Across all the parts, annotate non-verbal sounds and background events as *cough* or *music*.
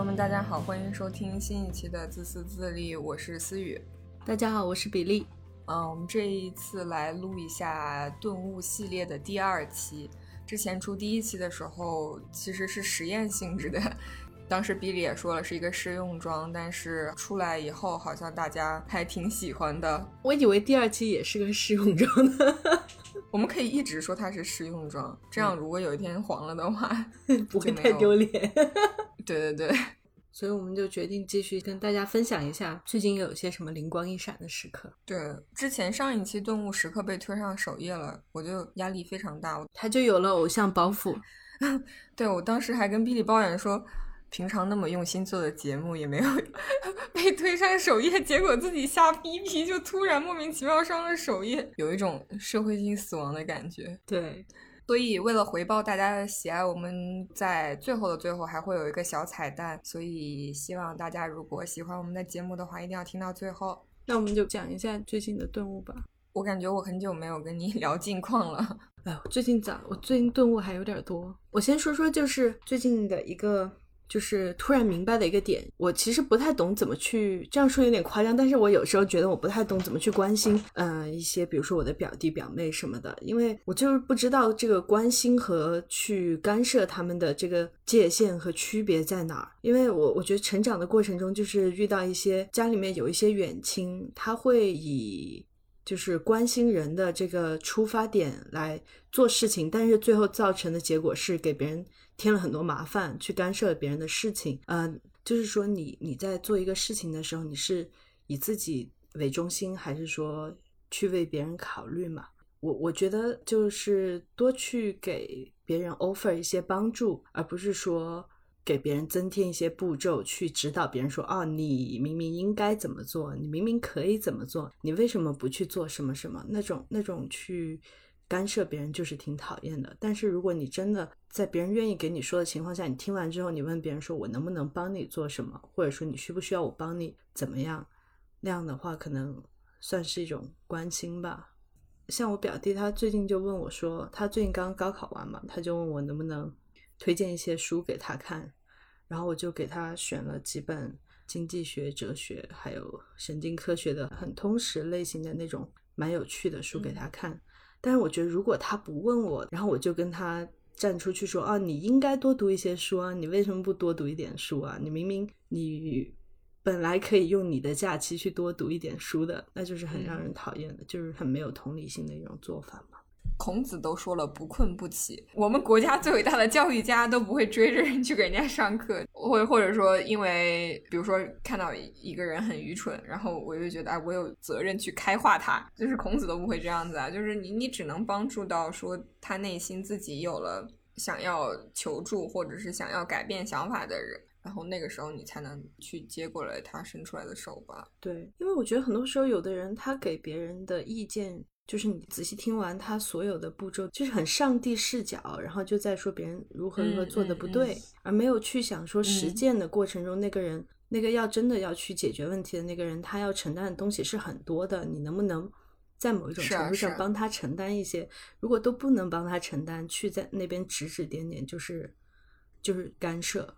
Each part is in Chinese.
朋友们，大家好，欢迎收听新一期的自私自利，我是思雨。大家好，我是比利。嗯，我们这一次来录一下顿悟系列的第二期。之前出第一期的时候，其实是实验性质的。*laughs* 当时比利也说了是一个试用装，但是出来以后好像大家还挺喜欢的。我以为第二期也是个试用装的。我们可以一直说它是试用装，这样如果有一天黄了的话，*laughs* 不会太丢脸。对对对。*laughs* 所以我们就决定继续跟大家分享一下最近有些什么灵光一闪的时刻。对，之前上一期顿悟时刻被推上首页了，我就压力非常大，他就有了偶像包袱。*laughs* 对我当时还跟比利抱怨说，平常那么用心做的节目也没有被推上首页，结果自己瞎逼逼就突然莫名其妙上了首页，有一种社会性死亡的感觉。对。所以，为了回报大家的喜爱，我们在最后的最后还会有一个小彩蛋。所以，希望大家如果喜欢我们的节目的话，一定要听到最后。那我们就讲一下最近的顿悟吧。我感觉我很久没有跟你 *laughs* 聊近况了。哎，最近咋？我最近顿悟还有点多。我先说说，就是最近的一个。就是突然明白的一个点，我其实不太懂怎么去这样说有点夸张，但是我有时候觉得我不太懂怎么去关心，嗯，一些比如说我的表弟表妹什么的，因为我就是不知道这个关心和去干涉他们的这个界限和区别在哪儿。因为我我觉得成长的过程中，就是遇到一些家里面有一些远亲，他会以就是关心人的这个出发点来做事情，但是最后造成的结果是给别人。添了很多麻烦，去干涉别人的事情，嗯，就是说你你在做一个事情的时候，你是以自己为中心，还是说去为别人考虑嘛？我我觉得就是多去给别人 offer 一些帮助，而不是说给别人增添一些步骤去指导别人说，哦，你明明应该怎么做，你明明可以怎么做，你为什么不去做什么什么？那种那种去。干涉别人就是挺讨厌的，但是如果你真的在别人愿意给你说的情况下，你听完之后，你问别人说：“我能不能帮你做什么？”或者说你需不需要我帮你怎么样？那样的话，可能算是一种关心吧。像我表弟，他最近就问我说，他最近刚高考完嘛，他就问我能不能推荐一些书给他看，然后我就给他选了几本经济学、哲学还有神经科学的很通识类型的那种蛮有趣的书给他看。但是我觉得，如果他不问我，然后我就跟他站出去说：“啊，你应该多读一些书啊，你为什么不多读一点书啊？你明明你本来可以用你的假期去多读一点书的，那就是很让人讨厌的，就是很没有同理心的一种做法嘛。”孔子都说了不困不起，我们国家最伟大的教育家都不会追着人去给人家上课，或或者说因为比如说看到一个人很愚蠢，然后我就觉得啊，我有责任去开化他，就是孔子都不会这样子啊，就是你你只能帮助到说他内心自己有了想要求助或者是想要改变想法的人，然后那个时候你才能去接过来他伸出来的手吧。对，因为我觉得很多时候有的人他给别人的意见。就是你仔细听完他所有的步骤，就是很上帝视角，然后就在说别人如何如何做的不对，而没有去想说实践的过程中，那个人那个要真的要去解决问题的那个人，他要承担的东西是很多的。你能不能在某一种程度上帮他承担一些？如果都不能帮他承担，去在那边指指点点，就是就是干涉，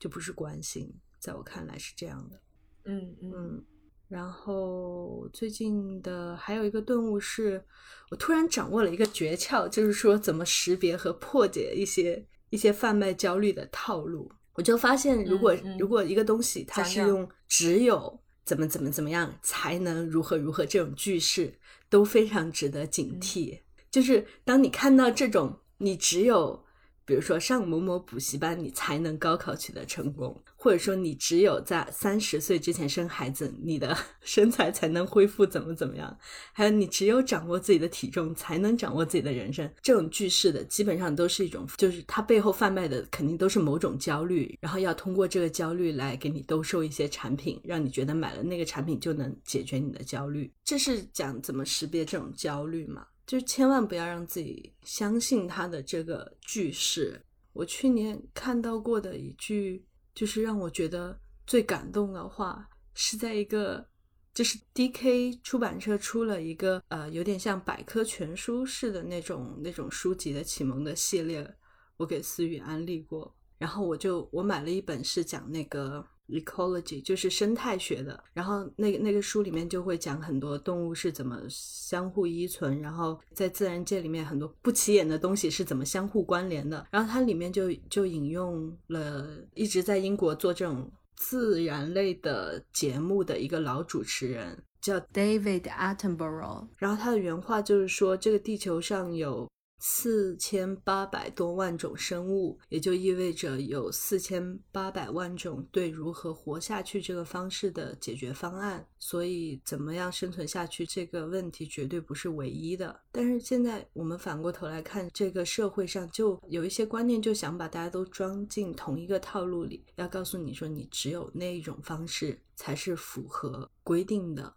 就不是关心。在我看来是这样的。嗯嗯。然后最近的还有一个顿悟是，我突然掌握了一个诀窍，就是说怎么识别和破解一些一些贩卖焦虑的套路。我就发现，如果如果一个东西它是用只有怎么怎么怎么样才能如何如何这种句式，都非常值得警惕。就是当你看到这种，你只有。比如说上某某补习班，你才能高考取得成功；或者说你只有在三十岁之前生孩子，你的 *laughs* 身材才能恢复怎么怎么样；还有你只有掌握自己的体重，才能掌握自己的人生。这种句式的基本上都是一种，就是它背后贩卖的肯定都是某种焦虑，然后要通过这个焦虑来给你兜售一些产品，让你觉得买了那个产品就能解决你的焦虑。这是讲怎么识别这种焦虑嘛？就千万不要让自己相信他的这个句式。我去年看到过的一句，就是让我觉得最感动的话，是在一个就是 D K 出版社出了一个呃有点像百科全书式的那种那种书籍的启蒙的系列，我给思雨安利过。然后我就我买了一本是讲那个 ecology，就是生态学的。然后那个那个书里面就会讲很多动物是怎么相互依存，然后在自然界里面很多不起眼的东西是怎么相互关联的。然后它里面就就引用了一直在英国做这种自然类的节目的一个老主持人叫 David Attenborough，然后他的原话就是说，这个地球上有四千八百多万种生物，也就意味着有四千八百万种对如何活下去这个方式的解决方案。所以，怎么样生存下去这个问题绝对不是唯一的。但是现在我们反过头来看，这个社会上就有一些观念，就想把大家都装进同一个套路里，要告诉你说，你只有那一种方式才是符合规定的。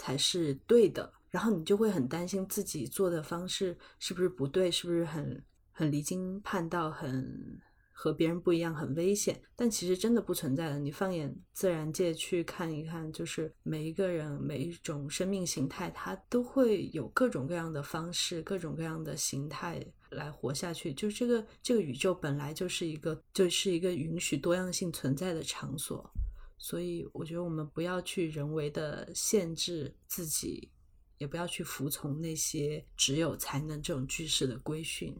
才是对的，然后你就会很担心自己做的方式是不是不对，是不是很很离经叛道，很和别人不一样，很危险。但其实真的不存在的。你放眼自然界去看一看，就是每一个人、每一种生命形态，它都会有各种各样的方式、各种各样的形态来活下去。就这个这个宇宙本来就是一个，就是一个允许多样性存在的场所。所以，我觉得我们不要去人为的限制自己，也不要去服从那些只有才能这种句式的规训。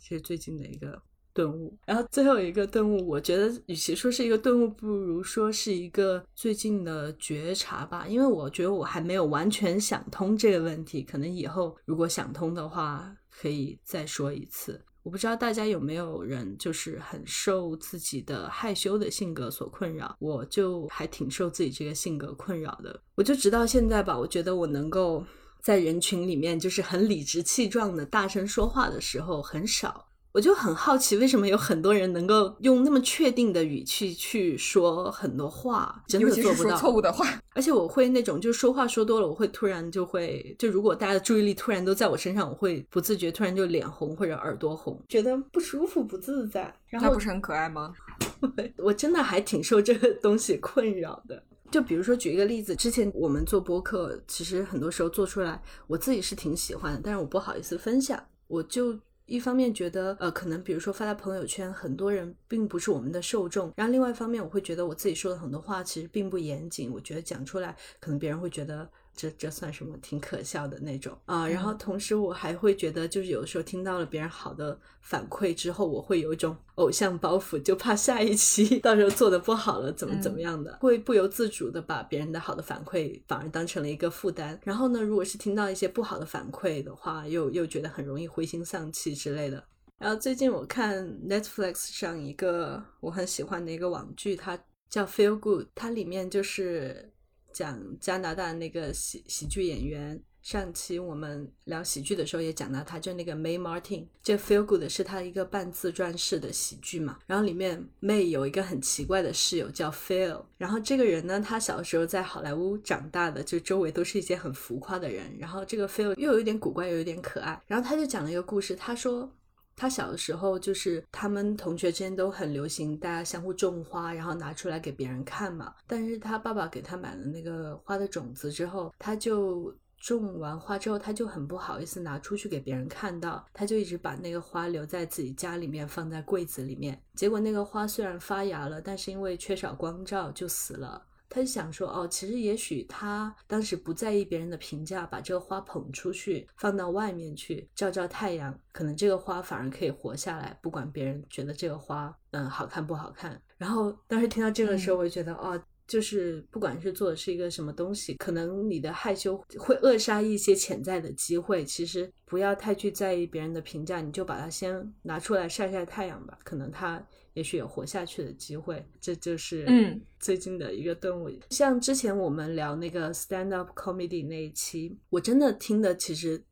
这是最近的一个顿悟。然后最后一个顿悟，我觉得与其说是一个顿悟，不如说是一个最近的觉察吧。因为我觉得我还没有完全想通这个问题，可能以后如果想通的话，可以再说一次。我不知道大家有没有人就是很受自己的害羞的性格所困扰，我就还挺受自己这个性格困扰的。我就直到现在吧，我觉得我能够在人群里面就是很理直气壮的大声说话的时候很少。我就很好奇，为什么有很多人能够用那么确定的语气去说很多话，真的做不到错误的话。而且我会那种，就说话说多了，我会突然就会，就如果大家的注意力突然都在我身上，我会不自觉突然就脸红或者耳朵红，觉得不舒服、不自在。那不是很可爱吗？*laughs* 我真的还挺受这个东西困扰的。就比如说举一个例子，之前我们做播客，其实很多时候做出来，我自己是挺喜欢的，但是我不好意思分享，我就。一方面觉得，呃，可能比如说发在朋友圈，很多人并不是我们的受众。然后另外一方面，我会觉得我自己说的很多话其实并不严谨，我觉得讲出来可能别人会觉得。这这算什么？挺可笑的那种啊！然后同时我还会觉得，就是有的时候听到了别人好的反馈之后，我会有一种偶像包袱，就怕下一期 *laughs* 到时候做的不好了，怎么怎么样的，会不由自主的把别人的好的反馈反而当成了一个负担。然后呢，如果是听到一些不好的反馈的话，又又觉得很容易灰心丧气之类的。然后最近我看 Netflix 上一个我很喜欢的一个网剧，它叫 Feel Good，它里面就是。讲加拿大那个喜喜剧演员，上期我们聊喜剧的时候也讲到他，就那个 May Martin，这 Feel Good 是他一个半自传式的喜剧嘛。然后里面 May 有一个很奇怪的室友叫 Phil，然后这个人呢，他小时候在好莱坞长大的，就周围都是一些很浮夸的人。然后这个 Phil 又有点古怪，又有点可爱。然后他就讲了一个故事，他说。他小的时候，就是他们同学之间都很流行，大家相互种花，然后拿出来给别人看嘛。但是他爸爸给他买了那个花的种子之后，他就种完花之后，他就很不好意思拿出去给别人看到，他就一直把那个花留在自己家里面，放在柜子里面。结果那个花虽然发芽了，但是因为缺少光照就死了。他就想说，哦，其实也许他当时不在意别人的评价，把这个花捧出去，放到外面去照照太阳，可能这个花反而可以活下来，不管别人觉得这个花，嗯，好看不好看。然后当时听到这个时候，我就觉得，哦。就是不管是做的是一个什么东西，可能你的害羞会扼杀一些潜在的机会。其实不要太去在意别人的评价，你就把它先拿出来晒晒太阳吧。可能它也许有活下去的机会。这就是嗯最近的一个顿悟。像之前我们聊那个 stand up comedy 那一期，我真的听的其实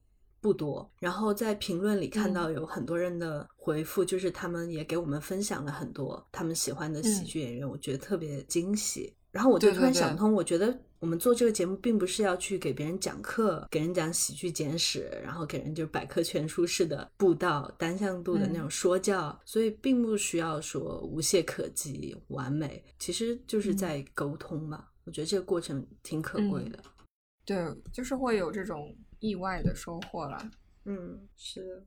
不多。然后在评论里看到有很多人的回复，就是他们也给我们分享了很多他们喜欢的喜剧演员，我觉得特别惊喜。然后我就突然想通，我觉得我们做这个节目并不是要去给别人讲课，给人讲喜剧简史，然后给人就百科全书式的布道、单向度的那种说教，所以并不需要说无懈可击、完美，其实就是在沟通嘛。我觉得这个过程挺可贵的。对，就是会有这种意外的收获了。嗯，是。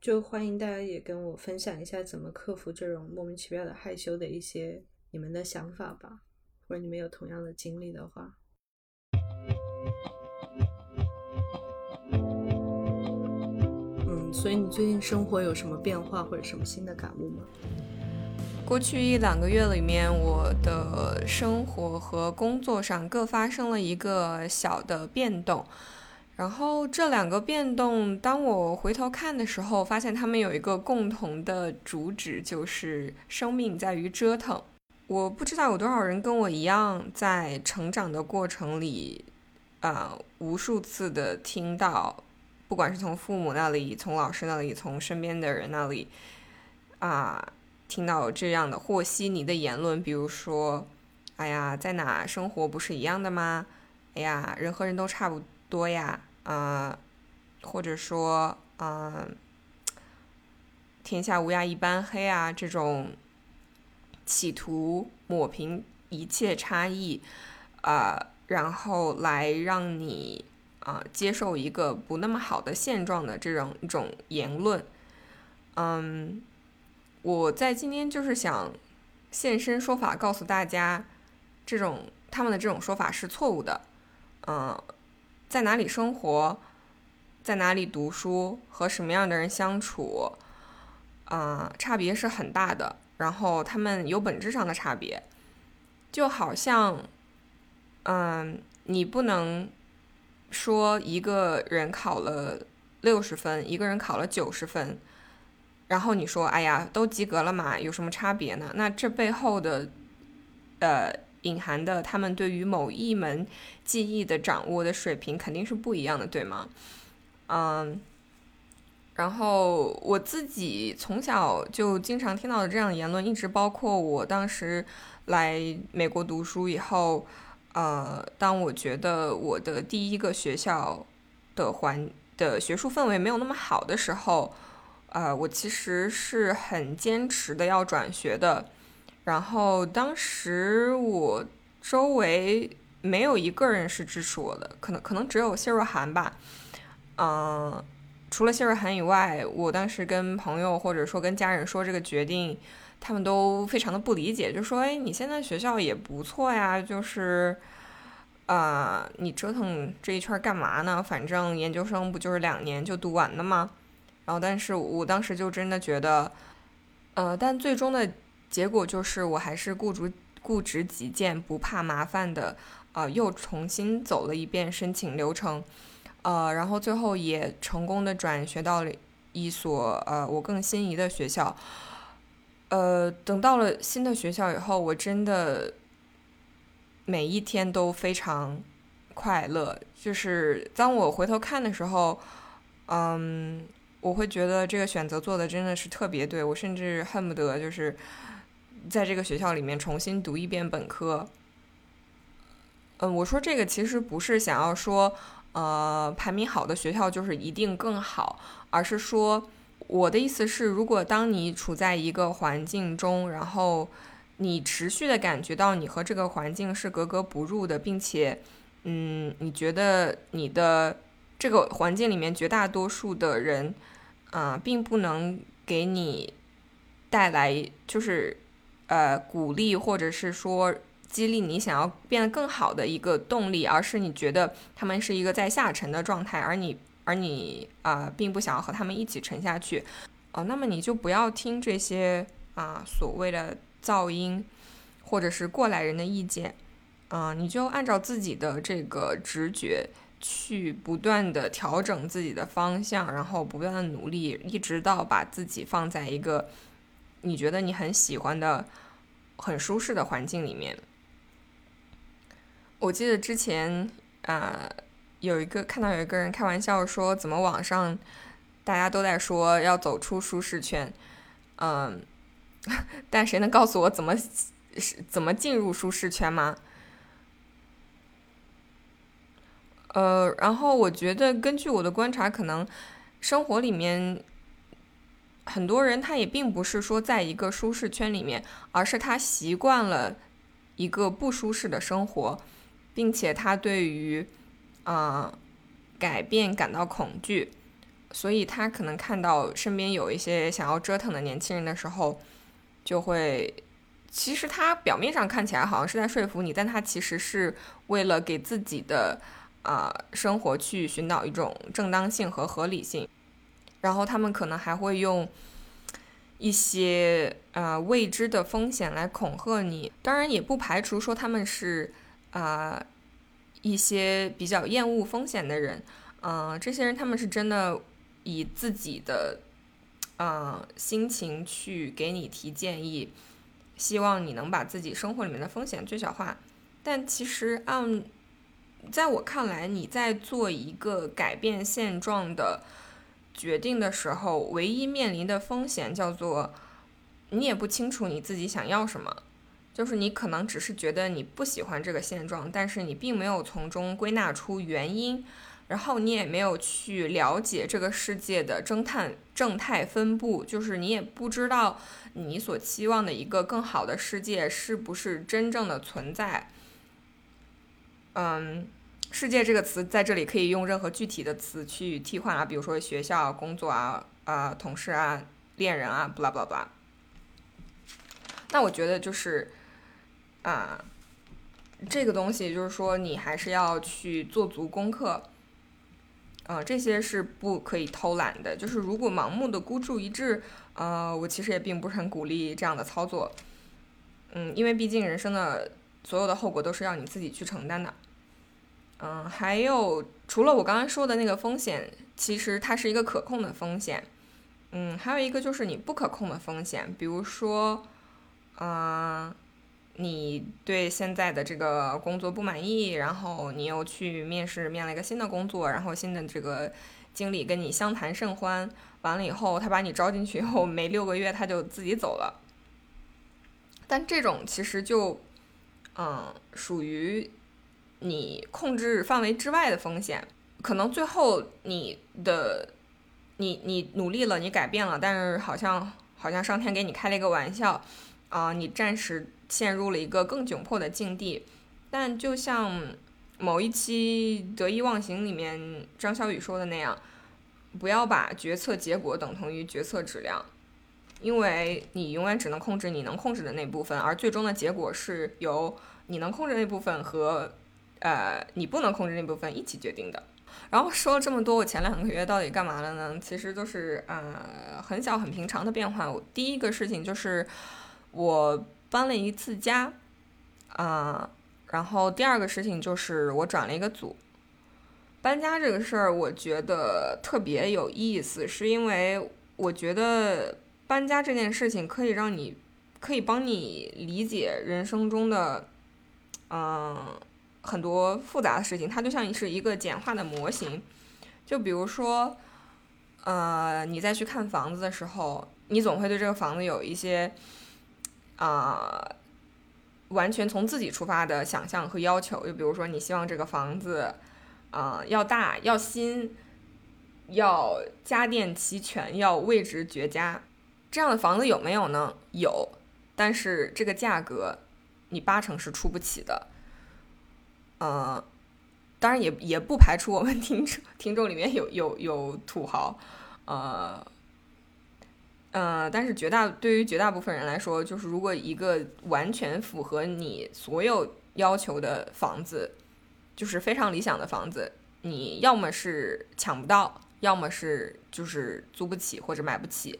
就欢迎大家也跟我分享一下怎么克服这种莫名其妙的害羞的一些你们的想法吧，或者你们有同样的经历的话。嗯，所以你最近生活有什么变化或者什么新的感悟吗？过去一两个月里面，我的生活和工作上各发生了一个小的变动。然后这两个变动，当我回头看的时候，发现他们有一个共同的主旨，就是生命在于折腾。我不知道有多少人跟我一样，在成长的过程里，啊，无数次的听到，不管是从父母那里、从老师那里、从身边的人那里，啊，听到这样的和稀泥的言论，比如说，哎呀，在哪生活不是一样的吗？哎呀，人和人都差不多呀。啊，或者说，嗯，天下乌鸦一般黑啊，这种企图抹平一切差异，啊，然后来让你啊接受一个不那么好的现状的这种一种言论，嗯，我在今天就是想现身说法，告诉大家，这种他们的这种说法是错误的，嗯。在哪里生活，在哪里读书，和什么样的人相处，啊，差别是很大的。然后他们有本质上的差别，就好像，嗯，你不能说一个人考了六十分，一个人考了九十分，然后你说，哎呀，都及格了嘛，有什么差别呢？那这背后的，呃。隐含的，他们对于某一门技艺的掌握的水平肯定是不一样的，对吗？嗯，然后我自己从小就经常听到的这样的言论，一直包括我当时来美国读书以后，呃，当我觉得我的第一个学校的环的学术氛围没有那么好的时候，呃，我其实是很坚持的要转学的。然后当时我周围没有一个人是支持我的，可能可能只有谢若涵吧。嗯，除了谢瑞涵以外，我当时跟朋友或者说跟家人说这个决定，他们都非常的不理解，就说：“哎，你现在学校也不错呀，就是，啊，你折腾这一圈干嘛呢？反正研究生不就是两年就读完了吗？”然后，但是我当时就真的觉得，呃，但最终的。结果就是，我还是固执固执己见，不怕麻烦的，呃，又重新走了一遍申请流程，呃，然后最后也成功的转学到了一所呃我更心仪的学校，呃，等到了新的学校以后，我真的每一天都非常快乐，就是当我回头看的时候，嗯，我会觉得这个选择做的真的是特别对，我甚至恨不得就是。在这个学校里面重新读一遍本科，嗯，我说这个其实不是想要说，呃，排名好的学校就是一定更好，而是说我的意思是，如果当你处在一个环境中，然后你持续的感觉到你和这个环境是格格不入的，并且，嗯，你觉得你的这个环境里面绝大多数的人，啊，并不能给你带来就是。呃，鼓励或者是说激励你想要变得更好的一个动力，而是你觉得他们是一个在下沉的状态，而你而你啊，并不想要和他们一起沉下去，哦，那么你就不要听这些啊所谓的噪音，或者是过来人的意见，啊，你就按照自己的这个直觉去不断的调整自己的方向，然后不断的努力，一直到把自己放在一个。你觉得你很喜欢的、很舒适的环境里面，我记得之前啊，有一个看到有一个人开玩笑说，怎么网上大家都在说要走出舒适圈，嗯，*laughs* 但谁能告诉我怎么是怎么进入舒适圈吗？呃，然后我觉得根据我的观察，可能生活里面。很多人他也并不是说在一个舒适圈里面，而是他习惯了一个不舒适的生活，并且他对于啊改变感到恐惧，所以他可能看到身边有一些想要折腾的年轻人的时候，就会，其实他表面上看起来好像是在说服你，但他其实是为了给自己的啊、生活去寻找一种正当性和合理性，然后他们可能还会用一些呃未知的风险来恐吓你，当然也不排除说他们是啊、一些比较厌恶风险的人，嗯、这些人他们是真的以自己的呃心情去给你提建议，希望你能把自己生活里面的风险最小化。但其实按在我看来，你在做一个改变现状的决定的时候，唯一面临的风险叫做你也不清楚你自己想要什么。就是你可能只是觉得你不喜欢这个现状，但是你并没有从中归纳出原因，然后你也没有去了解这个世界的正态正态分布，就是你也不知道你所期望的一个更好的世界是不是真正的存在。嗯，世界这个词在这里可以用任何具体的词去替换啊，比如说学校、工作啊、啊、同事啊、恋人啊，不啦不啦不啦。那我觉得就是。啊，这个东西就是说，你还是要去做足功课。呃，这些是不可以偷懒的。就是如果盲目的孤注一掷，呃，我其实也并不是很鼓励这样的操作。嗯，因为毕竟人生的所有的后果都是要你自己去承担的。嗯，还有除了我刚刚说的那个风险，其实它是一个可控的风险。嗯，还有一个就是你不可控的风险，比如说，嗯、你对现在的这个工作不满意，然后你又去面试，面了一个新的工作，然后新的这个经理跟你相谈甚欢，完了以后他把你招进去以后，没六个月他就自己走了。但这种其实就，嗯，属于你控制范围之外的风险，可能最后你的，你你努力了，你改变了，但是好像好像上天给你开了一个玩笑，啊、你暂时陷入了一个更窘迫的境地。但就像某一期《得意忘形》里面张小雨说的那样，不要把决策结果等同于决策质量，因为你永远只能控制你能控制的那部分，而最终的结果是由你能控制那部分和呃你不能控制那部分一起决定的。然后说了这么多，我前两个月到底干嘛了呢？其实都是呃很小很平常的变化。我第一个事情就是我搬了一次家，啊、然后第二个事情就是我转了一个组。搬家这个事儿，我觉得特别有意思，是因为我觉得搬家这件事情可以让你，可以帮你理解人生中的，嗯、很多复杂的事情。它就像是一个简化的模型。就比如说，呃，你再去看房子的时候，你总会对这个房子有一些，啊、完全从自己出发的想象和要求。就比如说，你希望这个房子，啊、要大，要新，要家电齐全，要位置绝佳。这样的房子有没有呢？有，但是这个价格，你八成是出不起的。呃，当然也也不排除我们 *laughs* 听众听众里面有有有土豪，呃，呃，但是绝大对于绝大部分人来说，就是如果一个完全符合你所有要求的房子，就是非常理想的房子，你要么是抢不到，要么是就是租不起或者买不起。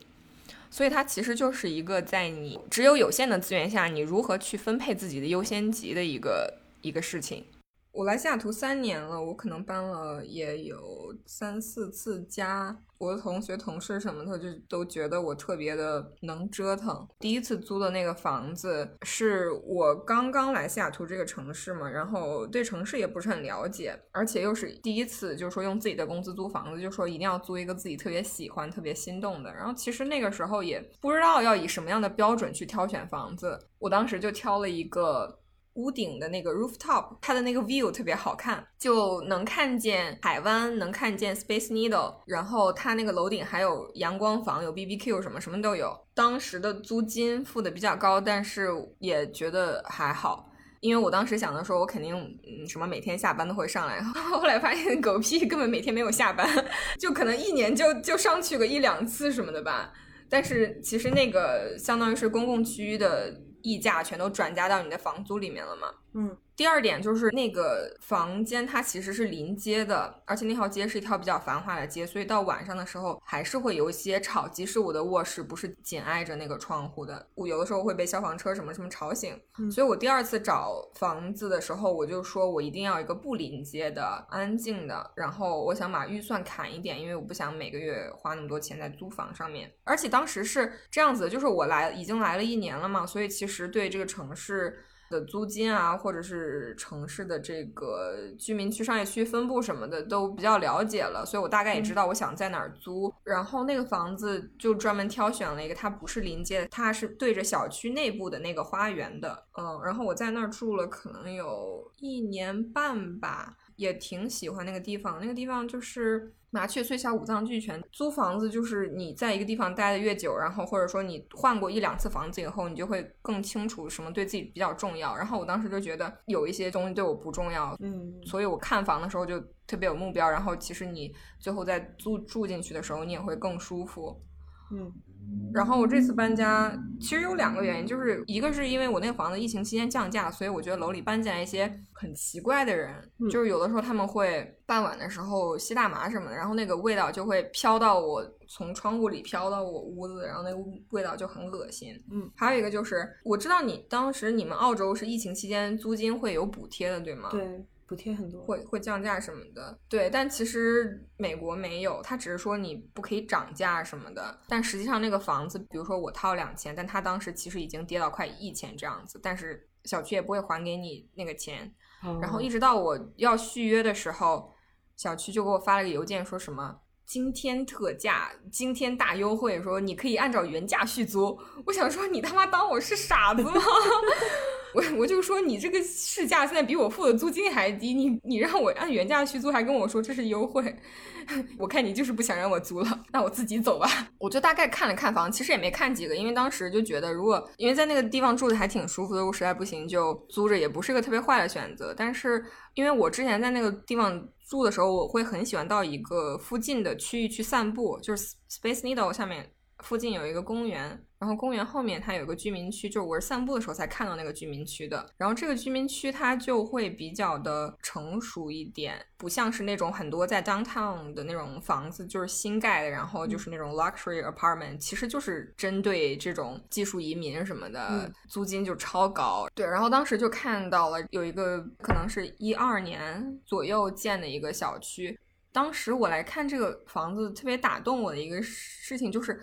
所以它其实就是一个在你只有有限的资源下，你如何去分配自己的优先级的一个一个事情。我来西雅图三年了，我可能搬了也有三四次家。我的同学、同事什么的就都觉得我特别的能折腾。第一次租的那个房子是我刚刚来西雅图这个城市嘛，然后对城市也不是很了解，而且又是第一次，就是说用自己的工资租房子，就说一定要租一个自己特别喜欢、特别心动的。然后其实那个时候也不知道要以什么样的标准去挑选房子，我当时就挑了一个。屋顶的那个 rooftop，它的那个 view 特别好看，就能看见海湾，能看见 Space Needle，然后它那个楼顶还有阳光房，有 BBQ 什么什么都有。当时的租金付的比较高，但是也觉得还好，因为我当时想的说，我肯定嗯什么每天下班都会上来，*laughs* 后来发现狗屁根本每天没有下班，*laughs* 就可能一年就就上去个一两次什么的吧。但是其实那个相当于是公共区域的溢价全都转嫁到你的房租里面了吗。嗯，第二点就是那个房间它其实是临街的，而且那条街是一条比较繁华的街，所以到晚上的时候还是会有一些吵。即使我的卧室不是紧挨着那个窗户的，我有的时候会被消防车什么什么吵醒。嗯所以我第二次找房子的时候，我就说我一定要一个不临街的、安静的，然后我想把预算砍一点，因为我不想每个月花那么多钱在租房上面。而且当时是这样子的，就是我来已经来了一年了嘛，所以其实对这个城市。的租金啊，或者是城市的这个居民区、商业区分布什么的都比较了解了，所以我大概也知道我想在哪儿租。然后那个房子就专门挑选了一个，它不是临街，它是对着小区内部的那个花园的。嗯，然后我在那儿住了可能有一年半吧，也挺喜欢那个地方。那个地方就是。麻雀虽小，五脏俱全。租房子就是你在一个地方待的越久，然后或者说你换过一两次房子以后，你就会更清楚什么对自己比较重要。然后我当时就觉得有一些东西对我不重要，嗯所以我看房的时候就特别有目标。然后其实你最后在租住进去的时候，你也会更舒服。嗯然后我这次搬家其实有两个原因，就是一个是因为我那个房子疫情期间降价，所以我觉得楼里搬进来一些很奇怪的人，嗯就是有的时候他们会傍晚的时候吸大麻什么的，然后那个味道就会飘到我从窗户里飘到我屋子，然后那个味道就很恶心。嗯，还有一个就是我知道你当时你们澳洲是疫情期间租金会有补贴的，对吗？。对，补贴很多。会会降价什么的，对，但其实美国没有，它只是说你不可以涨价什么的，但实际上那个房子，比如说我掏两千，但它当时其实已经跌到快一千这样子，但是小区也不会还给你那个钱，然后一直直到我要续约的时候，小区就给我发了个邮件，说什么今天特价，今天大优惠，说你可以按照原价续租。我想说，你他妈当我是傻子吗？*laughs* 我我就说你这个市价现在比我付的租金还低，你你让我按原价续租，还跟我说这是优惠，*laughs* 我看你就是不想让我租了，那我自己走吧。我就大概看了看房，其实也没看几个，因为当时就觉得如果因为在那个地方住的还挺舒服的，我实在不行就租着，也不是个特别坏的选择。但是因为我之前在那个地方住的时候，我会很喜欢到一个附近的区域去散步，就是 Space Needle 下面附近有一个公园，然后公园后面它有个居民区，就是我是散步的时候才看到那个居民区的。然后这个居民区它就会比较的成熟一点，不像是那种很多在 downtown 的那种房子，就是新盖的，然后就是那种 luxury apartment，其实就是针对这种技术移民什么的，嗯租金就超高。对，然后当时就看到了有一个可能是一二年左右建的一个小区，当时我来看这个房子，特别打动我的一个事情就是，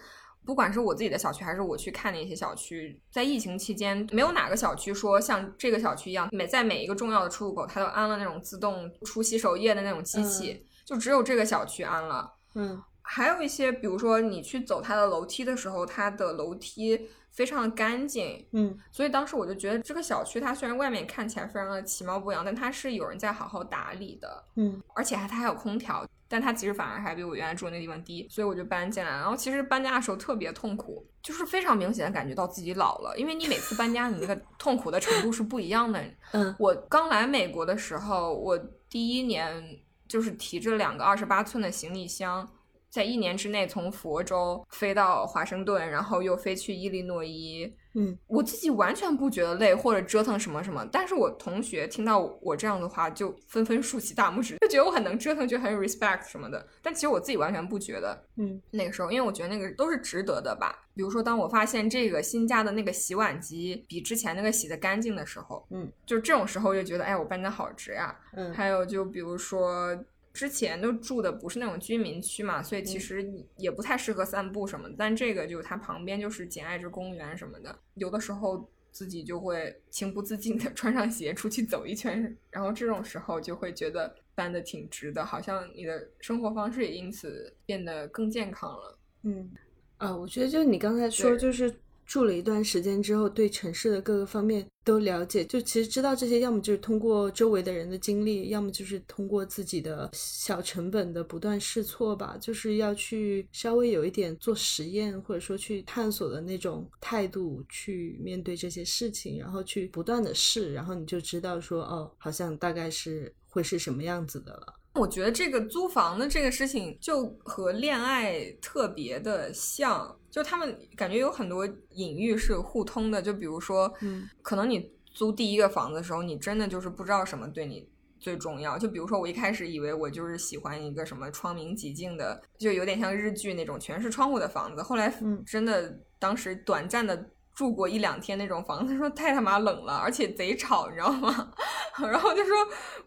不管是我自己的小区，还是我去看的一些小区，在疫情期间，没有哪个小区说像这个小区一样，每在每一个重要的出入口，它都安了那种自动出洗手液的那种机器，就只有这个小区安了。嗯还有一些，比如说你去走它的楼梯的时候，它的楼梯非常的干净，嗯所以当时我就觉得这个小区它虽然外面看起来非常的其貌不扬，但它是有人在好好打理的。嗯而且还它还有空调，但它其实反而还比我原来住的那地方低，所以我就搬进来了。然后其实搬家的时候特别痛苦，就是非常明显的感觉到自己老了，因为你每次搬家，你那个 *laughs* 痛苦的程度是不一样的。*laughs* 嗯我刚来美国的时候，我第一年就是提着两个二十八寸的行李箱。在一年之内从佛州飞到华盛顿，然后又飞去伊利诺伊，嗯我自己完全不觉得累或者折腾什么什么，但是我同学听到我这样的话，就纷纷竖起大拇指，就觉得我很能折腾，就很有 respect 什么的。但其实我自己完全不觉得。嗯那个时候，因为我觉得那个都是值得的吧。比如说，当我发现这个新家的那个洗碗机比之前那个洗的干净的时候，嗯，就这种时候就觉得，哎，我搬家好值呀。嗯还有就比如说。之前都住的不是那种居民区嘛，所以其嗯实也不太适合散步什么的。但这个就它旁边就是简爱之公园什么的，有的时候自己就会情不自禁的 *laughs* 穿上鞋出去走一圈，然后这种时候就会觉得搬的挺值的，好像你的生活方式也因此变得更健康了。嗯，啊，我觉得就你刚才说，就是住了一段时间之后，对城市的各个方面都了解，就其实知道这些，要么就是通过周围的人的经历，要么就是通过自己的小成本的不断试错吧，就是要去稍微有一点做实验，或者说去探索的那种态度去面对这些事情，然后去不断的试，然后你就知道说，哦，好像大概是会是什么样子的了。我觉得这个租房的这个事情就和恋爱特别的像，就他们感觉有很多隐喻是互通的。就比如说，嗯，可能你租第一个房子的时候，你真的就是不知道什么对你最重要。就比如说，我一开始以为我就是喜欢一个什么窗明几净的，就有点像日剧那种全是窗户的房子。后来，嗯真的当时短暂的。住过一两天那种房子，*laughs* 说太他妈冷了，而且贼吵，你知道吗？*laughs* 然后就说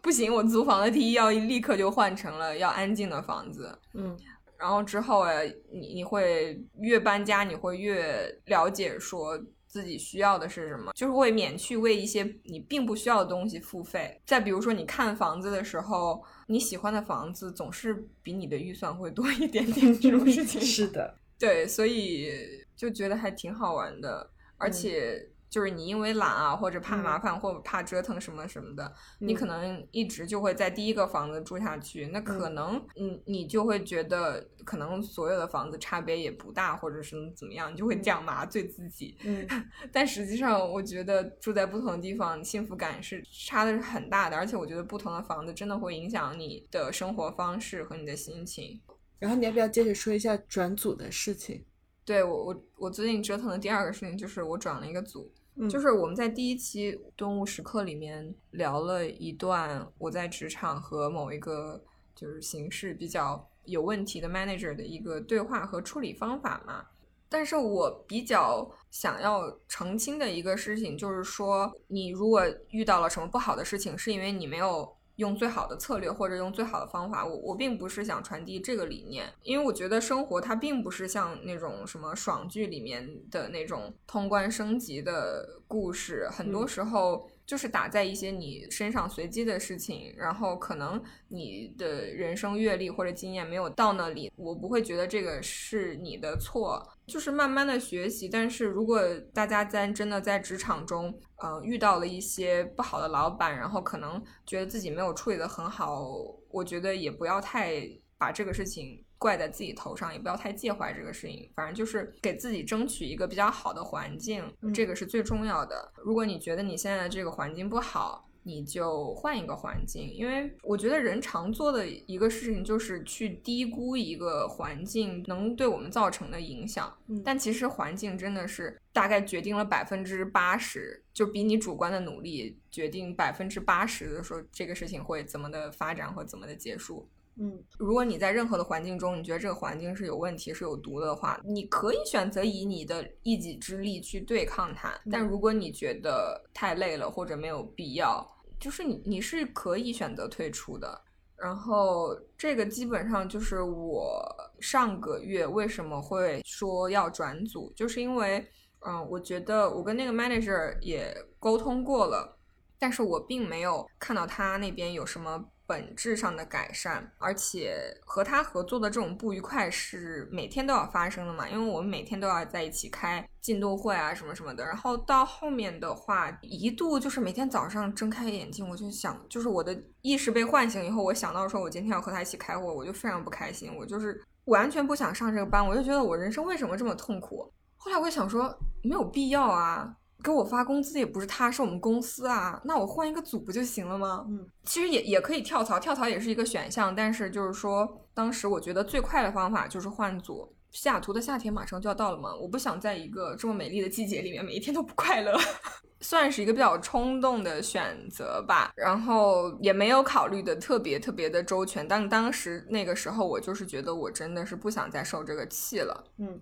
不行，我租房的第一要立刻就换成了要安静的房子。嗯然后之后哎，你你会越搬家，你会越了解说自己需要的是什么，就是会免去为一些你并不需要的东西付费。再比如说，你看房子的时候，你喜欢的房子总是比你的预算会多一点点，这种事情 *laughs* 是的，对，所以就觉得还挺好玩的。而嗯且就是你因为懒啊，或者怕麻烦，或者怕折腾什么什么的，你嗯可能一直就会在第一个房子住下去。那可能，嗯，你就会觉得可能所有的房子差别也不大，或者是怎么样，你就会这样麻醉自己。嗯 *laughs* 但实际上，我觉得住在不同的地方，幸福感是差的是很大的。而且我觉得不同的房子真的会影响你的生活方式和你的心情。然后你要不要接着说一下转组的事情？对我，我我最近折腾的第二个事情就是我转了一个组，嗯就是我们在第一期顿悟时刻里面聊了一段我在职场和某一个就是形式比较有问题的 manager 的一个对话和处理方法嘛。但是我比较想要澄清的一个事情就是说，你如果遇到了什么不好的事情，是因为你没有用最好的策略或者用最好的方法。我我并不是想传递这个理念，因为我觉得生活它并不是像那种什么爽剧里面的那种通关升级的故事，很多嗯时候。就是打在一些你身上随机的事情，然后可能你的人生阅历或者经验没有到那里，我不会觉得这个是你的错，就是慢慢的学习。但是如果大家在真的在职场中，呃，遇到了一些不好的老板，然后可能觉得自己没有处理的很好，我觉得也不要太把这个事情怪在自己头上，也不要太介怀这个事情。反正就是给自己争取一个比较好的环境，嗯这个是最重要的。如果你觉得你现在的这个环境不好，你就换一个环境，因为我觉得人常做的一个事情就是去低估一个环境能对我们造成的影响。嗯但其实环境真的是大概决定了百分之八十，就比你主观的努力决定百分之八十的时候这个事情会怎么的发展或怎么的结束。嗯如果你在任何的环境中，你觉得这个环境是有问题、是有毒的话，你可以选择以你的一己之力去对抗它。但如果你觉得太累了或者没有必要，就是你你是可以选择退出的。然后这个基本上就是我上个月为什么会说要转组，就是因为嗯，我觉得我跟那个 manager 也沟通过了，但是我并没有看到他那边有什么本质上的改善，而且和他合作的这种不愉快是每天都要发生的嘛，因为我们每天都要在一起开进度会啊什么什么的。然后到后面的话，一度就是每天早上睁开眼睛，我就想，就是我的意识被唤醒以后，我想到说我今天要和他一起开会，我就非常不开心，我就是完全不想上这个班，我就觉得我人生为什么这么痛苦？后来我想说，没有必要啊。给我发工资也不是他，是我们公司啊，那我换一个组不就行了吗？嗯，其实也也可以跳槽，跳槽也是一个选项，但是就是说，当时我觉得最快的方法就是换组。西雅图的夏天马上就要到了嘛，我不想在一个这么美丽的季节里面每一天都不快乐，*laughs* 算是一个比较冲动的选择吧。然后也没有考虑的特别特别的周全，但当时那个时候我就是觉得我真的是不想再受这个气了。嗯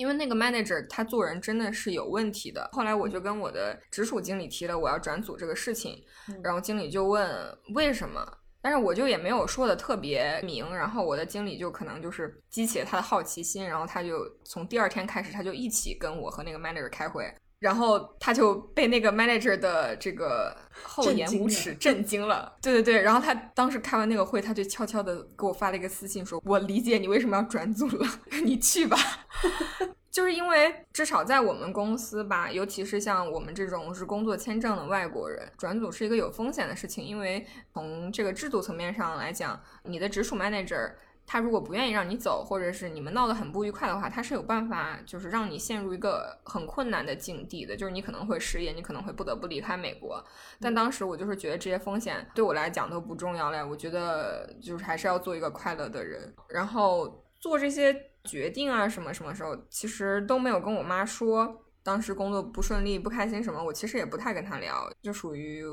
因为那个 manager 他做人真的是有问题的。后来我就跟我的直属经理提了我要转组这个事情，嗯然后经理就问为什么，但是我就也没有说的特别明，然后我的经理就可能就是激起了他的好奇心，然后他就从第二天开始他就一起跟我和那个 manager 开会。然后他就被那个 manager 的这个厚颜无耻震惊了，对对对。然后他当时开完那个会，他就悄悄的给我发了一个私信说：“我理解你为什么要转组了，*laughs* 你去吧。*laughs* ”就是因为至少在我们公司吧，尤其是像我们这种是工作签证的外国人，转组是一个有风险的事情。因为从这个制度层面上来讲，你的直属 manager 他如果不愿意让你走，或者是你们闹得很不愉快的话，他是有办法就是让你陷入一个很困难的境地的，就是你可能会失业，你可能会不得不离开美国。但当时我就是觉得这些风险对我来讲都不重要了，我觉得就是还是要做一个快乐的人，然后做这些。决定啊，什么什么时候，其实都没有跟我妈说。当时工作不顺利、不开心什么，我其实也不太跟她聊，就属于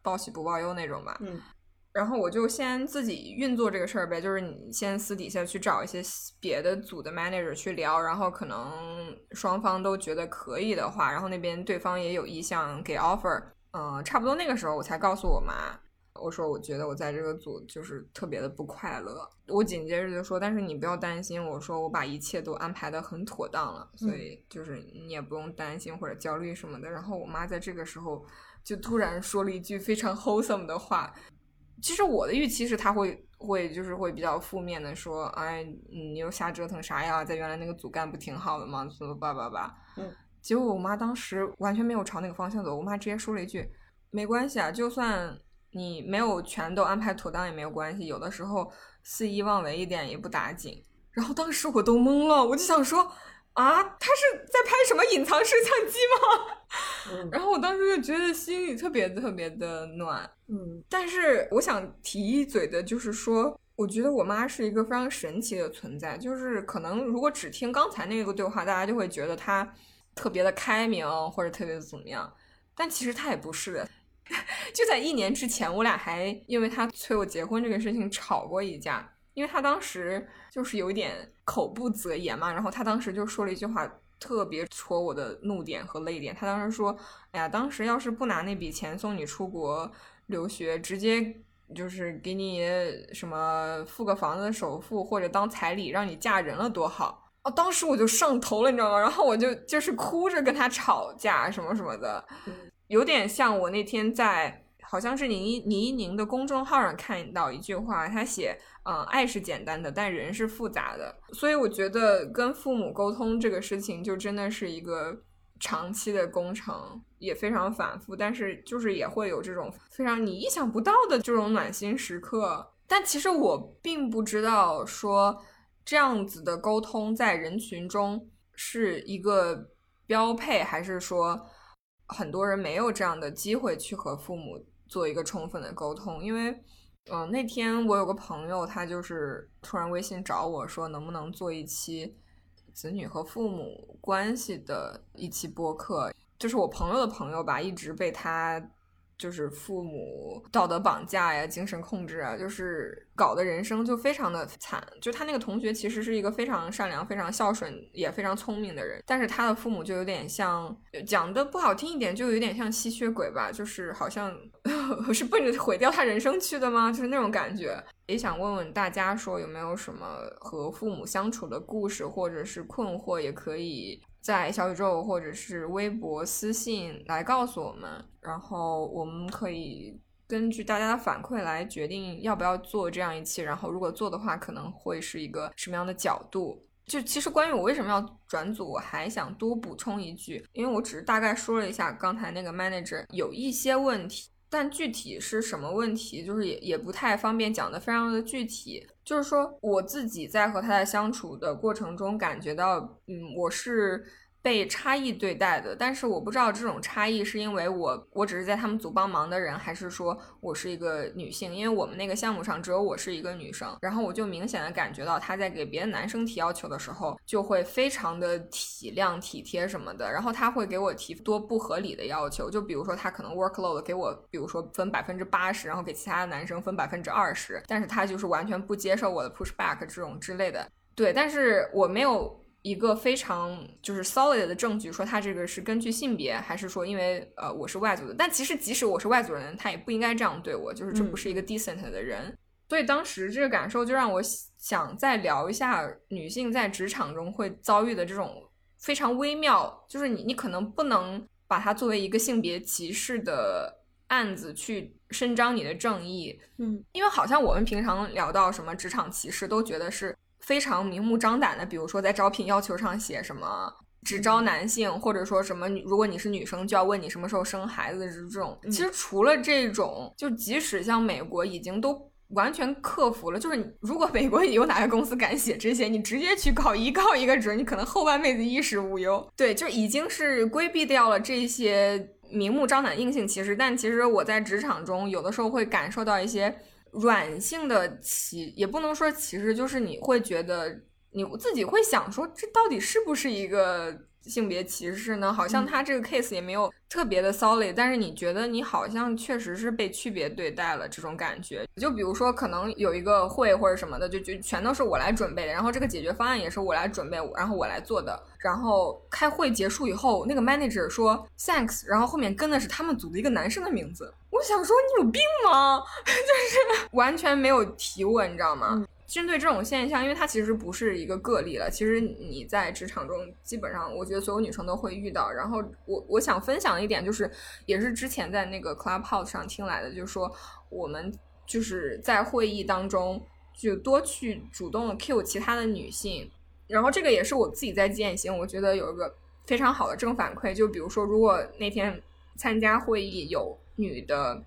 报喜不报忧那种吧。嗯。然后我就先自己运作这个事儿呗，就是你先私底下去找一些别的组的 manager 去聊，然后可能双方都觉得可以的话，然后那边对方也有意向给 offer，嗯，差不多那个时候我才告诉我妈。我说，我觉得我在这个组就是特别的不快乐。我紧接着就说，但是你不要担心，我说我把一切都安排的很妥当了，所以就是你也不用担心或者焦虑什么的。然后我妈在这个时候就突然说了一句非常 wholesome 的话。其实我的预期是他会会就是会比较负面的说，哎，你又瞎折腾啥呀？在原来那个组干不挺好的吗？什么叭叭叭。嗯。结果我妈当时完全没有朝那个方向走，我妈直接说了一句，没关系啊，就算。你没有全都安排妥当也没有关系，有的时候肆意妄为一点也不打紧。然后当时我都懵了，我就想说啊，他是在拍什么隐藏摄像机吗？*laughs* 然后我当时就觉得心里特别特别的暖。嗯，但是我想提一嘴的就是说，我觉得我妈是一个非常神奇的存在，就是可能如果只听刚才那个对话，大家就会觉得她特别的开明或者特别的怎么样，但其实她也不是的。*laughs* 就在一年之前，我俩还因为她催我结婚这个事情吵过一架。因为他当时就是有一点口不择言嘛，然后他当时就说了一句话，特别戳我的怒点和泪点。他当时说：“哎呀，当时要是不拿那笔钱送你出国留学，直接就是给你什么付个房子的首付或者当彩礼让你嫁人了多好。”哦，当时我就上头了，你知道吗？然后我就就是哭着跟他吵架什么什么的。有点像我那天在好像是倪倪一宁的公众号上看到一句话，他写，嗯，爱是简单的，但人是复杂的。所以我觉得跟父母沟通这个事情，就真的是一个长期的工程，也非常反复。但是就是也会有这种非常你意想不到的这种暖心时刻。但其实我并不知道说这样子的沟通在人群中是一个标配，还是说。很多人没有这样的机会去和父母做一个充分的沟通，因为，嗯，那天我有个朋友，他就是突然微信找我说，能不能做一期子女和父母关系的一期播客，就是我朋友的朋友吧，一直被他。就是父母道德绑架呀，精神控制啊，就是搞的人生就非常的惨。就他那个同学其实是一个非常善良、非常孝顺、也非常聪明的人，但是他的父母就有点像，讲的不好听一点，就有点像吸血鬼吧，就是好像 *laughs* 是奔着毁掉他人生去的吗？就是那种感觉。也想问问大家，说有没有什么和父母相处的故事，或者是困惑，也可以。在小宇宙或者是微博私信来告诉我们，然后我们可以根据大家的反馈来决定要不要做这样一期。然后如果做的话，可能会是一个什么样的角度？就其实关于我为什么要转组，我还想多补充一句，因为我只是大概说了一下刚才那个 manager 有一些问题。但具体是什么问题，就是也也不太方便讲的非常的具体。就是说，我自己在和他的相处的过程中，感觉到，嗯，我是。被差异对待的，但是我不知道这种差异是因为我我只是在他们组帮忙的人，还是说我是一个女性？因为我们那个项目上只有我是一个女生，然后我就明显的感觉到他在给别的男生提要求的时候，就会非常的体谅体贴什么的，然后他会给我提多不合理的要求，就比如说他可能 workload 给我，比如说分百分之八十，然后给其他的男生分百分之二十，但是他就是完全不接受我的 push back 这种之类的，对，但是我没有。一个非常就是 solid 的证据，说他这个是根据性别，还是说因为呃我是外族的？但其实即使我是外族人，他也不应该这样对我，就是这不是一个 decent 的人。所以当时这个感受就让我想再聊一下女性在职场中会遭遇的这种非常微妙，就是你你可能不能把它作为一个性别歧视的案子去伸张你的正义，嗯，因为好像我们平常聊到什么职场歧视，都觉得是。非常明目张胆的，比如说在招聘要求上写什么只招男性，或者说什么如果你是女生就要问你什么时候生孩子这种。其实除了这种，就即使像美国已经都。完全克服了，就是如果美国有哪个公司敢写这些，你直接去告一告一个准，你可能后半辈子衣食无忧。对，就已经是规避掉了这些明目张胆硬性歧视。但其实我在职场中有的时候会感受到一些软性的歧，也不能说歧视，就是你会觉得你自己会想说，这到底是不是一个。性别歧视呢？好像他这个 case 也没有特别的 solid，但是你觉得你好像确实是被区别对待了这种感觉。就比如说，可能有一个会或者什么的，就就全都是我来准备的，然后这个解决方案也是我来准备，然后我来做的。然后开会结束以后，那个 manager 说 thanks，然后后面跟的是他们组的一个男生的名字。我想说你有病吗？*laughs* 就是完全没有提问，你知道吗？针对这种现象，因为它其实不是一个个例了。其实你在职场中，基本上我觉得所有女生都会遇到。然后我我想分享一点，就是也是之前在那个 Clubhouse 上听来的，就是说我们就是在会议当中就多去主动的 cue 其他的女性。然后这个也是我自己在践行，我觉得有一个非常好的正反馈。就比如说，如果那天参加会议有女的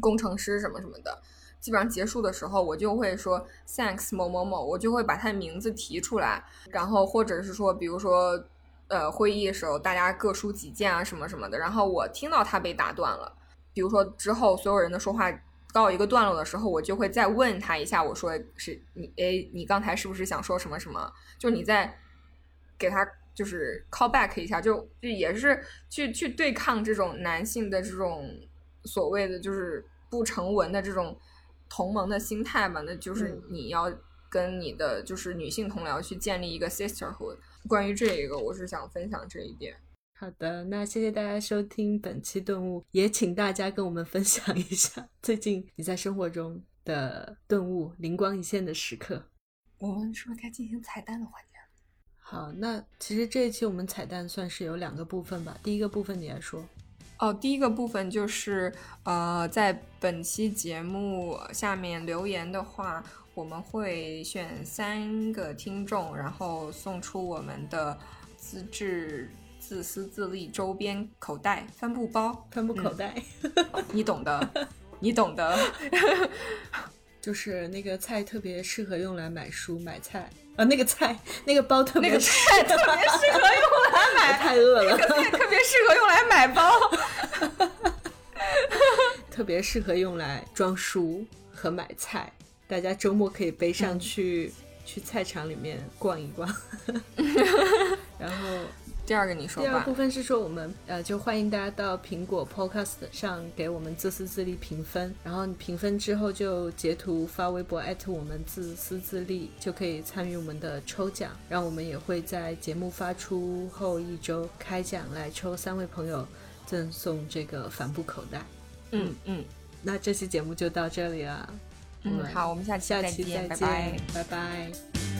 工程师什么什么的。基本上结束的时候，我就会说 thanks 某某某，我就会把他的名字提出来，然后或者是说，比如说，呃，会议的时候大家各抒己见啊什么什么的，然后我听到他被打断了，比如说之后所有人的说话到一个段落的时候，我就会再问他一下，我说是你，哎，你刚才是不是想说什么什么？就你在给他就是 call back 一下，就就也是去去对抗这种男性的这种所谓的就是不成文的这种。同盟的心态嘛，那就是你要跟你的就是女性同僚去建立一个 sisterhood。关于这一个，我是想分享这一点。好的，那谢谢大家收听本期顿悟，也请大家跟我们分享一下最近你在生活中的顿悟、灵光一现的时刻。我们是不是该进行彩蛋的环节了？好，那其实这一期我们彩蛋算是有两个部分吧。第一个部分你来说。哦，第一个部分就是，呃，在本期节目下面留言的话，我们会选三个听众，然后送出我们的自制自私自利周边口袋帆布包、帆布口袋，你懂的，你懂的，*laughs* 就是那个菜特别适合用来买书买菜。啊，那个菜，那个包特别，那个菜特别适合用来买，太饿了。那个菜特别适合用来买包，特别适合用来装书和买菜。大家周末可以背上去，去菜场里面逛一逛，*laughs* *laughs* 然后。第二个你说吧。第二部分是说我们呃，就欢迎大家到苹果 Podcast 上给我们自私自利评分，然后评分之后就截图发微博艾特我们自私自利，就可以参与我们的抽奖。然后我们也会在节目发出后一周开奖，来抽三位朋友赠送这个帆布口袋。嗯嗯，那这期节目就到这里了。嗯，好，我们下期下期再见，拜拜拜拜。